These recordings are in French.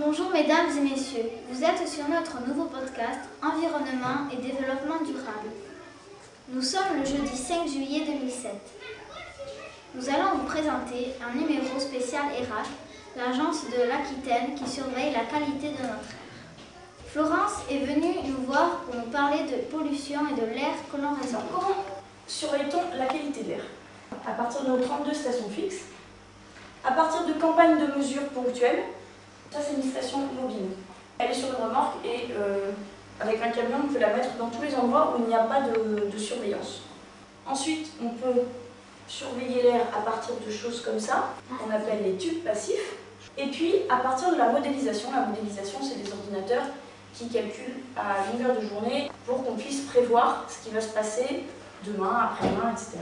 Mesdames et messieurs, vous êtes sur notre nouveau podcast Environnement et développement durable. Nous sommes le jeudi 5 juillet 2007. Nous allons vous présenter un numéro spécial ERAC, l'agence de l'Aquitaine qui surveille la qualité de notre air. Florence est venue nous voir pour nous parler de pollution et de l'air que l'on. Comment surveille-t-on la qualité de l'air À partir de nos 32 stations fixes, à partir de campagnes de mesures ponctuelles, ça c'est une station mobile. Elle est sur une remorque et euh, avec un camion on peut la mettre dans tous les endroits où il n'y a pas de, de surveillance. Ensuite on peut surveiller l'air à partir de choses comme ça, qu'on appelle les tubes passifs. Et puis à partir de la modélisation, la modélisation c'est des ordinateurs qui calculent à longueur de journée pour qu'on puisse prévoir ce qui va se passer demain, après-demain, etc.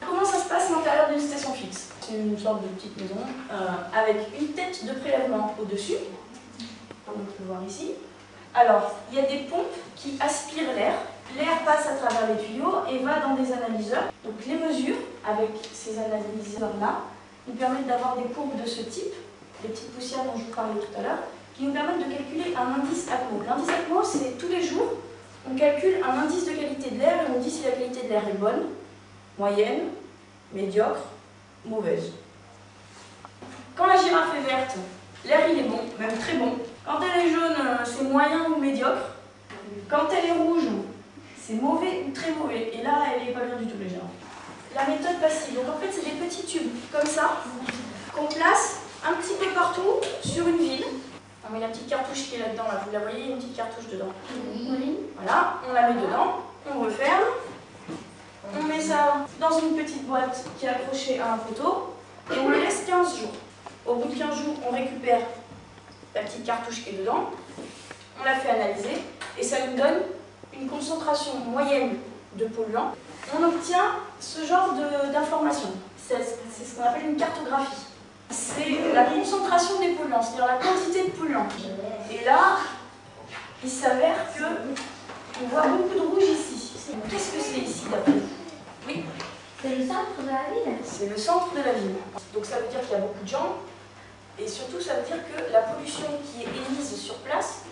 Comment ça se passe l'intérieur d'une station fixe? C'est une sorte de petite maison euh, avec une tête de prélèvement au-dessus, comme on peut voir ici. Alors, il y a des pompes qui aspirent l'air. L'air passe à travers les tuyaux et va dans des analyseurs. Donc les mesures avec ces analyseurs-là nous permettent d'avoir des courbes de ce type, les petites poussières dont je vous parlais tout à l'heure, qui nous permettent de calculer un indice ACMO. L'indice ACMO, c'est tous les jours, on calcule un indice de qualité de l'air et on dit si la qualité de l'air est bonne, moyenne, médiocre, mauvaise. Quand la girafe est verte, l'air il est bon, même très bon. Quand elle est jaune, euh, c'est moyen ou médiocre. Quand elle est rouge, c'est mauvais ou très mauvais. Et là, elle n'est pas bien du tout, les girafes. La méthode passive. Donc en fait, c'est des petits tubes comme ça qu'on place un petit peu partout sur une ville. On met la petite cartouche qui est là-dedans, là. vous la voyez, une petite cartouche dedans. Voilà, on la met dedans, on referme. Ça dans une petite boîte qui est accrochée à un poteau et on le laisse 15 jours. Au bout de 15 jours, on récupère la petite cartouche qui est dedans, on la fait analyser et ça nous donne une concentration moyenne de polluants. On obtient ce genre d'informations. C'est ce qu'on appelle une cartographie. C'est la concentration des polluants, c'est-à-dire la quantité de polluants. Et là, il s'avère que on voit beaucoup de rouge ici. Qu'est-ce que c'est ici d'après vous Oui C'est le centre de la ville C'est le centre de la ville. Donc ça veut dire qu'il y a beaucoup de gens. Et surtout, ça veut dire que la pollution qui est émise sur place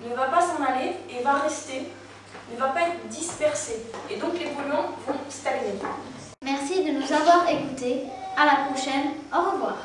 ne va pas s'en aller et va rester, ne va pas être dispersée. Et donc les polluants vont stagner. Merci de nous avoir écoutés. À la prochaine. Au revoir.